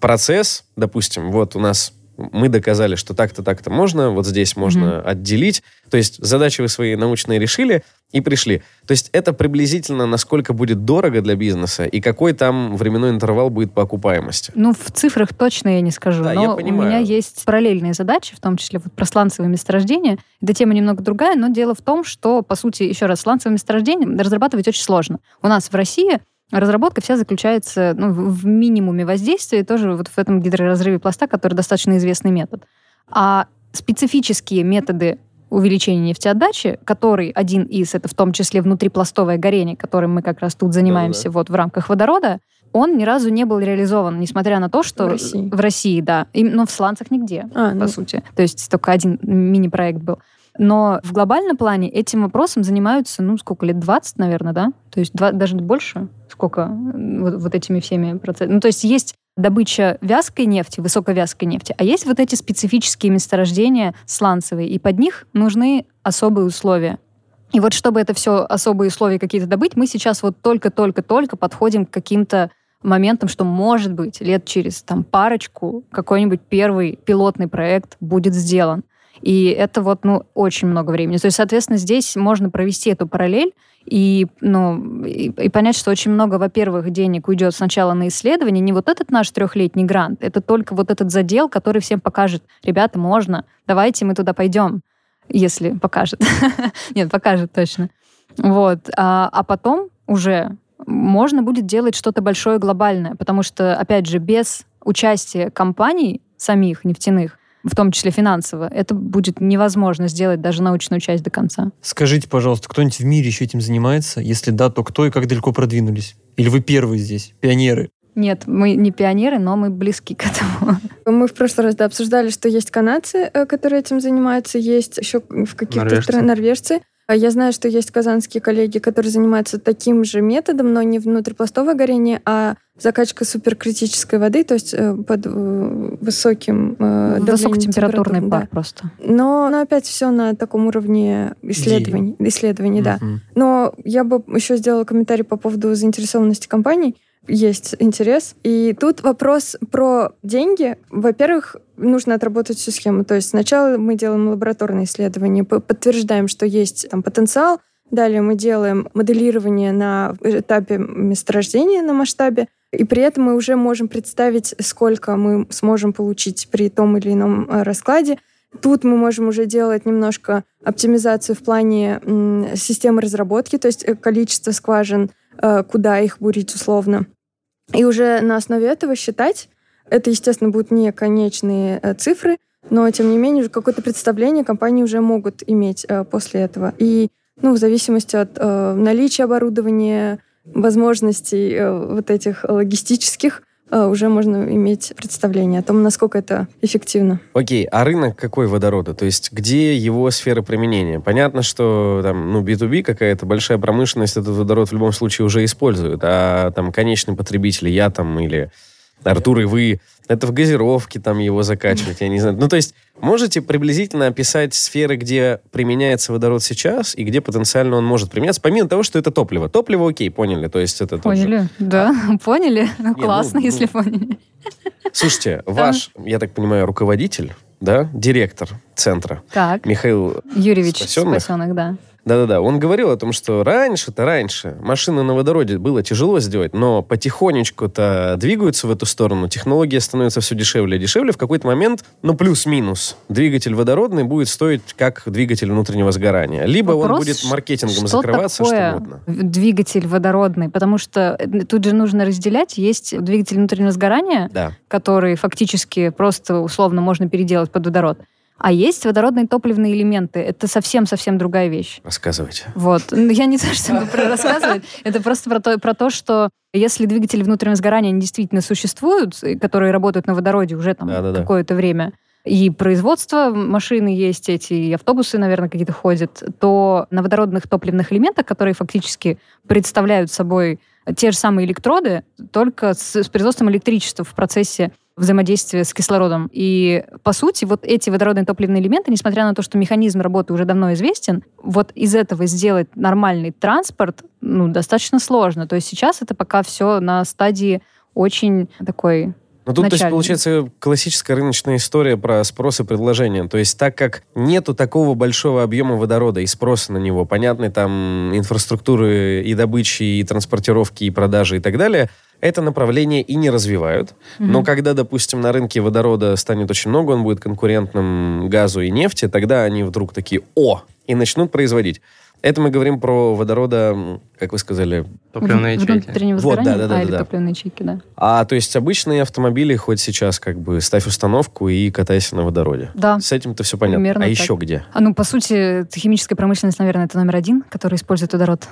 Процесс, допустим, вот у нас мы доказали, что так-то, так-то можно, вот здесь можно отделить. То есть задачи вы свои научные решили и пришли. То есть это приблизительно насколько будет дорого для бизнеса и какой там временной интервал будет по окупаемости. Ну, в цифрах точно я не скажу, Да, но у меня есть параллельные задачи, в том числе вот про сланцевые месторождения. Эта тема немного другая, но дело в том, что, по сути, еще раз, сланцевые месторождения разрабатывать очень сложно. У нас в России разработка вся заключается ну, в минимуме воздействия, тоже вот в этом гидроразрыве пласта, который достаточно известный метод. А специфические методы увеличения нефтеотдачи, который один из, это в том числе внутрипластовое горение, которым мы как раз тут занимаемся вот в рамках водорода, он ни разу не был реализован, несмотря на то, что В России. в России, да, И- но в сланцах нигде, А, по ну, сути. То есть только один мини-проект был. Но в глобальном плане этим вопросом занимаются, ну, сколько лет, 20, наверное, да? То есть два, даже больше, сколько вот, вот этими всеми процессами. Ну, то есть есть добыча вязкой нефти, высоковязкой нефти, а есть вот эти специфические месторождения сланцевые, и под них нужны особые условия. И вот чтобы это все особые условия какие-то добыть, мы сейчас вот только-только-только подходим к каким-то моментам, что, может быть, лет через там парочку какой-нибудь первый пилотный проект будет сделан. И это вот, ну, очень много времени. То есть, соответственно, здесь можно провести эту параллель и, ну, и, и понять, что очень много, во-первых, денег уйдет сначала на исследование. Не вот этот наш трехлетний грант, это только вот этот задел, который всем покажет, ребята, можно, давайте мы туда пойдем, если покажет. (laughs) Нет, покажет точно. Вот. А, а потом уже можно будет делать что-то большое глобальное, потому что, опять же, без участия компаний самих нефтяных в том числе финансово, это будет невозможно сделать даже научную часть до конца. Скажите, пожалуйста, кто-нибудь в мире еще этим занимается? Если да, то кто и как далеко продвинулись? Или вы первые здесь, пионеры? Нет, мы не пионеры, но мы близки к этому. Мы в прошлый раз да, обсуждали, что есть канадцы, э, которые этим занимаются, есть еще в каких-то Норвежцы. странах норвежцы. А Я знаю, что есть казанские коллеги, которые занимаются таким же методом, но не внутрипластовое горение, а закачка суперкритической воды, то есть э, под э, высоким э, Высокотемпературный пар да. просто. Но, но опять все на таком уровне исследований. Исследований, да. Но я бы еще сделала комментарий по поводу заинтересованности компаний. Есть интерес. И тут вопрос про деньги. Во-первых, нужно отработать всю схему. То есть сначала мы делаем лабораторные исследования, подтверждаем, что есть там потенциал. Далее мы делаем моделирование на этапе месторождения на масштабе. И при этом мы уже можем представить, сколько мы сможем получить при том или ином э, раскладе. Тут мы можем уже делать немножко оптимизацию в плане системы разработки, то есть э, количество скважин, куда их бурить условно. И уже на основе этого считать, это, естественно, будут не конечные э, цифры, но, тем не менее, уже какое-то представление компании уже могут иметь э, после этого. И, ну, в зависимости от э, наличия оборудования, возможностей э, вот этих логистических, э, уже можно иметь представление о том, насколько это эффективно. Окей, а рынок какой водорода? То есть где его сфера применения? Понятно, что там, ну, B2B какая-то большая промышленность этот водород в любом случае уже использует, а там конечный потребитель, я там или Артур и вы, это в газировке там его закачивать, я не знаю. Ну, то есть можете приблизительно описать сферы, где применяется водород сейчас и где потенциально он может применяться, помимо того, что это топливо. Топливо, окей, поняли, то есть это Поняли? Да, (laughs) поняли? Ну, ну, классно, ну. если поняли. Слушайте, ваш, я так понимаю, руководитель, да, директор центра, Так, Михаил Юрьевич Спасенных? Спасенных, да. Да-да-да, он говорил о том, что раньше-то раньше машины на водороде было тяжело сделать, но потихонечку-то двигаются в эту сторону, технология становится все дешевле и дешевле. В какой-то момент, ну плюс-минус, двигатель водородный будет стоить как двигатель внутреннего сгорания. Либо он Вопрос, будет маркетингом что закрываться, такое что угодно. двигатель водородный? Потому что э, тут же нужно разделять. Есть двигатель внутреннего сгорания, Да. который фактически просто условно можно переделать под водород. А есть водородные топливные элементы. Это совсем-совсем другая вещь. Рассказывайте. Вот. Ну, Я не (laughs) знаю, что про рассказывать. Это просто про то, про то, что если двигатели внутреннего сгорания они действительно существуют, которые работают на водороде уже там Да-да-да. какое-то время, и производство машины есть эти, и автобусы, наверное, какие-то ходят, то на водородных топливных элементах, которые фактически представляют собой те же самые электроды, только с, с производством электричества в процессе взаимодействия с кислородом. И, по сути, вот эти водородные топливные элементы, несмотря на то, что механизм работы уже давно известен, вот из этого сделать нормальный транспорт, ну, достаточно сложно. То есть сейчас это пока все на стадии очень такой Ну, тут, то есть, Начальный. получается классическая рыночная история про спрос и предложение. То есть, так как нету такого большого объема водорода и спроса на него, понятной там инфраструктуры и добычи, и транспортировки, и продажи и так далее, это направление и не развивают. Но Мгм. когда, допустим, на рынке водорода станет очень много, он будет конкурентным газу и нефти, тогда они вдруг такие «О!» и начнут производить. Это мы говорим про водорода, как вы сказали, Топливные ячейки. Внутреннего Вот, да, да, да, а, да, или да. топливные ячейки, да. а то есть обычные автомобили хоть сейчас как бы ставь установку и катайся на водороде. Да. С этим-то все понятно. Примерно а так. еще где? А ну, по сути, химическая промышленность, наверное, это номер один, который использует водород.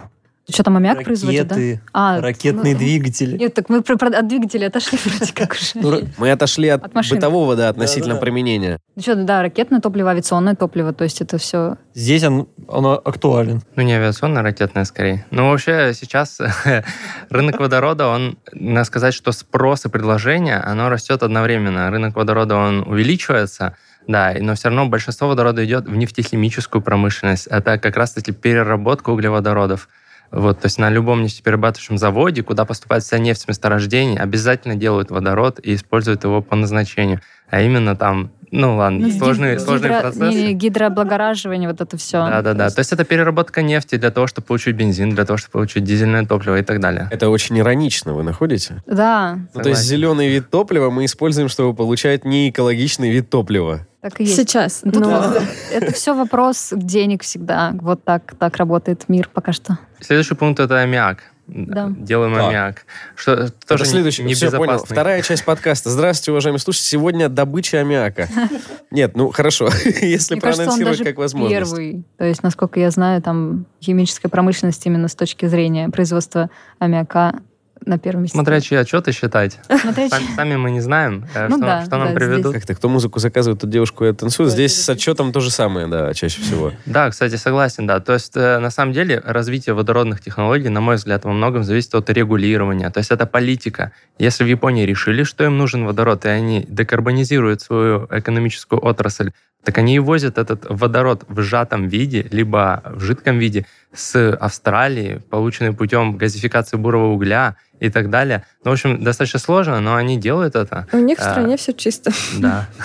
Что там аммиак производит, да? А, ракетные ну, двигатели. Нет, так мы про- про- от двигателя отошли (laughs) вроде как Ну, уже. ра- Мы отошли от, бытового, да, относительно применения. Ну что, да, ракетное топливо, авиационное топливо, то есть это все... Здесь он, оно актуален. Ну, не авиационная, ракетная скорее. Ну, вообще, сейчас (laughs) рынок водорода, он, надо сказать, что спрос и предложение, оно растет одновременно. Рынок водорода, он увеличивается, да, но все равно большинство водорода идет в нефтехимическую промышленность. Это как раз-таки переработка углеводородов. Вот, то есть на любом нефтеперерабатывающем заводе, куда поступает вся нефть с месторождений, обязательно делают водород и используют его по назначению. А именно там, ну ладно, Ну, сложные, гид- сложные гидро- процессы. не, гидрооблагораживание, вот это все. Да-да-да. То есть это переработка нефти для того, чтобы получить бензин, для того, чтобы получить дизельное топливо и так далее. Это очень иронично, вы находите? Да, Ну, то есть зеленый вид топлива мы используем, чтобы получать неэкологичный вид топлива. Так и есть. Сейчас. Ну, Но Это все вопрос денег всегда. Вот так, так работает мир пока что. Следующий пункт это аммиак. Да. делаем Так. аммиак. Что тоже Это следующий. не, Все, понял. Вторая часть подкаста. Здравствуйте, уважаемые слушатели. Сегодня добыча аммиака. (laughs) Нет, ну хорошо, (laughs) если Мне кажется, он проанонсировать даже как возможность. первый. То есть, насколько я знаю, там химическая промышленность именно с точки зрения производства аммиака на первом месте. Смотря чьи отчеты считать. Смотря Сами, мы не знаем, э, Ну что, да, что нам да, приведут. Как-то кто музыку заказывает, тот девушку и танцует. Здесь с отчетом то же самое, да, чаще всего. Да, кстати, согласен, да. То есть, э, на самом деле, развитие водородных технологий, на мой взгляд, во многом зависит от регулирования. То есть, это политика. Если в Японии решили, что им нужен водород, и они декарбонизируют свою экономическую отрасль, так они и возят этот водород в сжатом виде, либо в жидком виде с Австралии, полученный путем газификации бурого угля и так далее. Ну, в общем, достаточно сложно, но они делают это. У них в А. стране все чисто. Да. (laughs)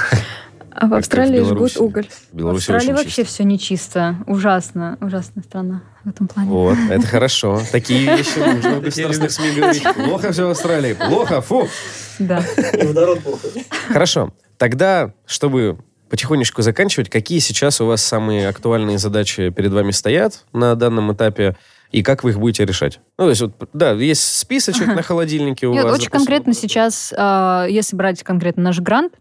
А в в Австралии жгут уголь. В Австралии вообще чисто. все нечисто. Ужасно. Ужасная страна в этом плане. Вот, (laughs) это хорошо. Такие вещи (laughs) нужно в государственных СМИ говорить. Плохо все в Австралии. Плохо, фу. Да. Хорошо. Тогда, чтобы потихонечку заканчивать, какие сейчас у вас самые актуальные задачи перед вами стоят на данном этапе? И как вы их будете решать? Ну, то есть, вот, да, есть списочек на холодильнике у Нет, вас. очень допустим. конкретно сейчас, а, если брать конкретно наш грант,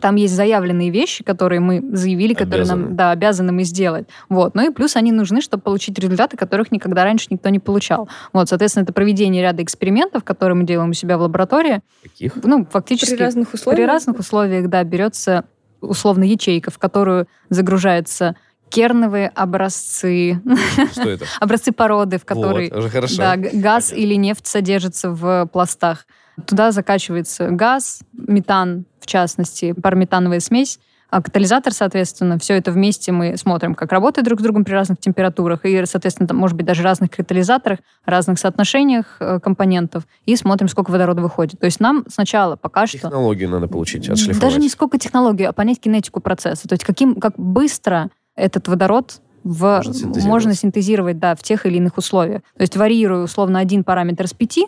там есть заявленные вещи, которые мы заявили, которые Обязаны. нам, да, обязаны мы сделать. Вот. Ну и плюс они нужны, чтобы получить результаты, которых никогда раньше никто не получал. Вот, соответственно, это проведение ряда экспериментов, которые мы делаем у себя в лаборатории. Каких? Ну, фактически При разных условиях. при разных условиях, да, берется условно ячейка, в которую загружаются керновые образцы, Что это? (laughs) образцы породы, в которой Вот, да, газ Понятно. или нефть содержится в пластах. Туда закачивается газ, метан, в частности, парометановая смесь, а катализатор, соответственно, все это вместе мы смотрим, как работает друг с другом при разных температурах и, соответственно, там, может быть, даже разных катализаторах, разных соотношениях э, компонентов, и смотрим, сколько водорода выходит. То есть нам сначала пока что... Технологию надо получить, отшлифовать. Даже не сколько технологий, а понять кинетику процесса. То есть каким, как быстро этот водород в, Может синтезироваться. можно синтезировать да, в тех или иных условиях. То есть варьируя условно один параметр с пяти,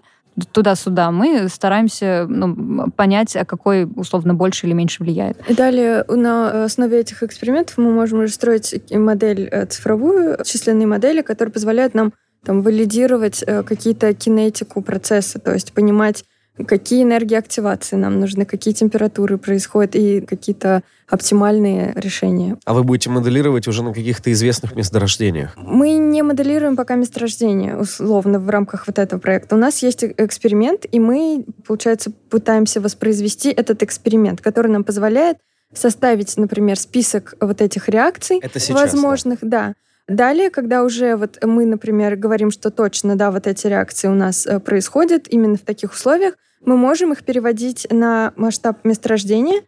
туда-сюда, мы стараемся ну, понять, а какой условно больше или меньше влияет. И далее на основе этих экспериментов мы можем уже строить модель э, цифровую, численные модели, которые позволяют нам там, валидировать э, какие-то кинетику процесса, то есть понимать, какие энергии активации нам нужны, какие температуры происходят и какие-то оптимальные решения. А вы будете моделировать уже на каких-то известных месторождениях? Мы не моделируем пока месторождение, условно, в рамках вот этого проекта. У нас есть э- эксперимент, и мы, получается, пытаемся воспроизвести этот эксперимент, который нам позволяет составить, например, список вот этих реакций Это сейчас, возможных, да. Далее, когда уже вот мы, например, говорим, что точно, да, вот эти реакции у нас э, происходят именно в таких условиях, мы можем их переводить на масштаб месторождения,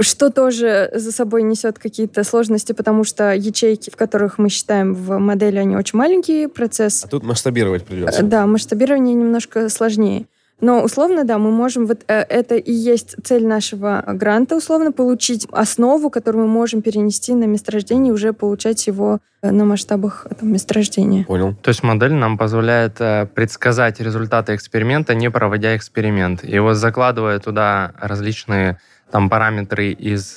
что тоже за собой несет какие-то сложности, потому что ячейки, в которых мы считаем в модели, они очень маленькие, процесс А тут масштабировать придется. Да, масштабирование немножко сложнее. Но условно, да, мы можем, вот э, это и есть цель нашего гранта, условно, получить основу, которую мы можем перенести на месторождение и уже получать его э, на масштабах там, месторождения. Понял. То есть модель нам позволяет э, предсказать результаты эксперимента, не проводя эксперимент. И вот закладывая туда различные там параметры из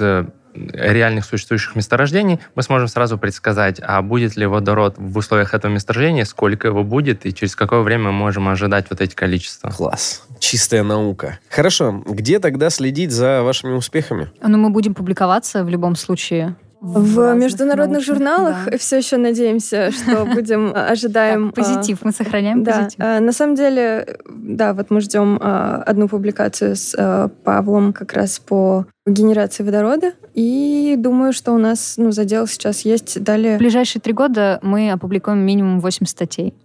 реальных существующих месторождений, мы сможем сразу предсказать, а будет ли водород в условиях этого месторождения, сколько его будет и через какое время мы можем ожидать вот эти количества. Класс. Чистая наука. Хорошо. Где тогда следить за вашими успехами? Но мы будем публиковаться в любом случае. В международных журналах да. все еще надеемся, (laughs) что будем, э, ожидаем... Так, позитив, мы сохраняем Да, позитив. э, на самом деле, э, да, вот мы ждем э, одну публикацию с э, Павлом как раз по генерации водорода, и думаю, что у нас ну, задел сейчас есть В далее ближайшие три года мы опубликуем минимум 8 статей.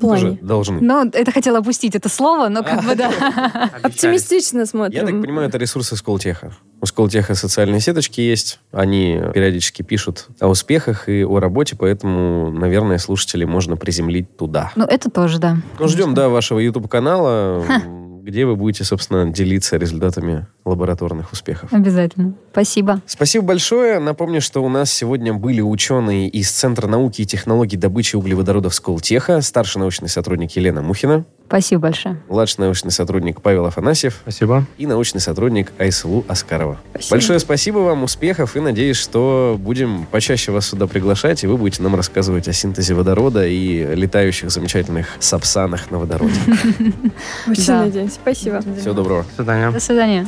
Плане. Тоже должны. Ну, это хотела опустить это слово, но как бы да. Оптимистично смотрим. Я так понимаю, это ресурсы Сколтеха. У Сколтеха социальные сеточки есть. Они периодически пишут о успехах и о работе, поэтому, наверное, слушателей можно приземлить туда. Ну, это тоже, да. Ну, ждем, да, вашего YouTube-канала, где вы будете, собственно, делиться результатами лабораторных успехов. Обязательно. Спасибо. Спасибо большое. Напомню, что у нас сегодня были ученые из Центра науки и технологий добычи углеводородов Сколтеха, старший научный сотрудник Елена Мухина. Спасибо большое. Младший научный сотрудник Павел Афанасьев Спасибо. и научный сотрудник Айсулу Аскарова. Спасибо. Большое спасибо вам, успехов и надеюсь, что будем почаще вас сюда приглашать, и вы будете нам рассказывать о синтезе водорода и летающих замечательных сапсанах на водороде. (laughs) Очень надеюсь. Спасибо. Всего доброго. До свидания. До свидания.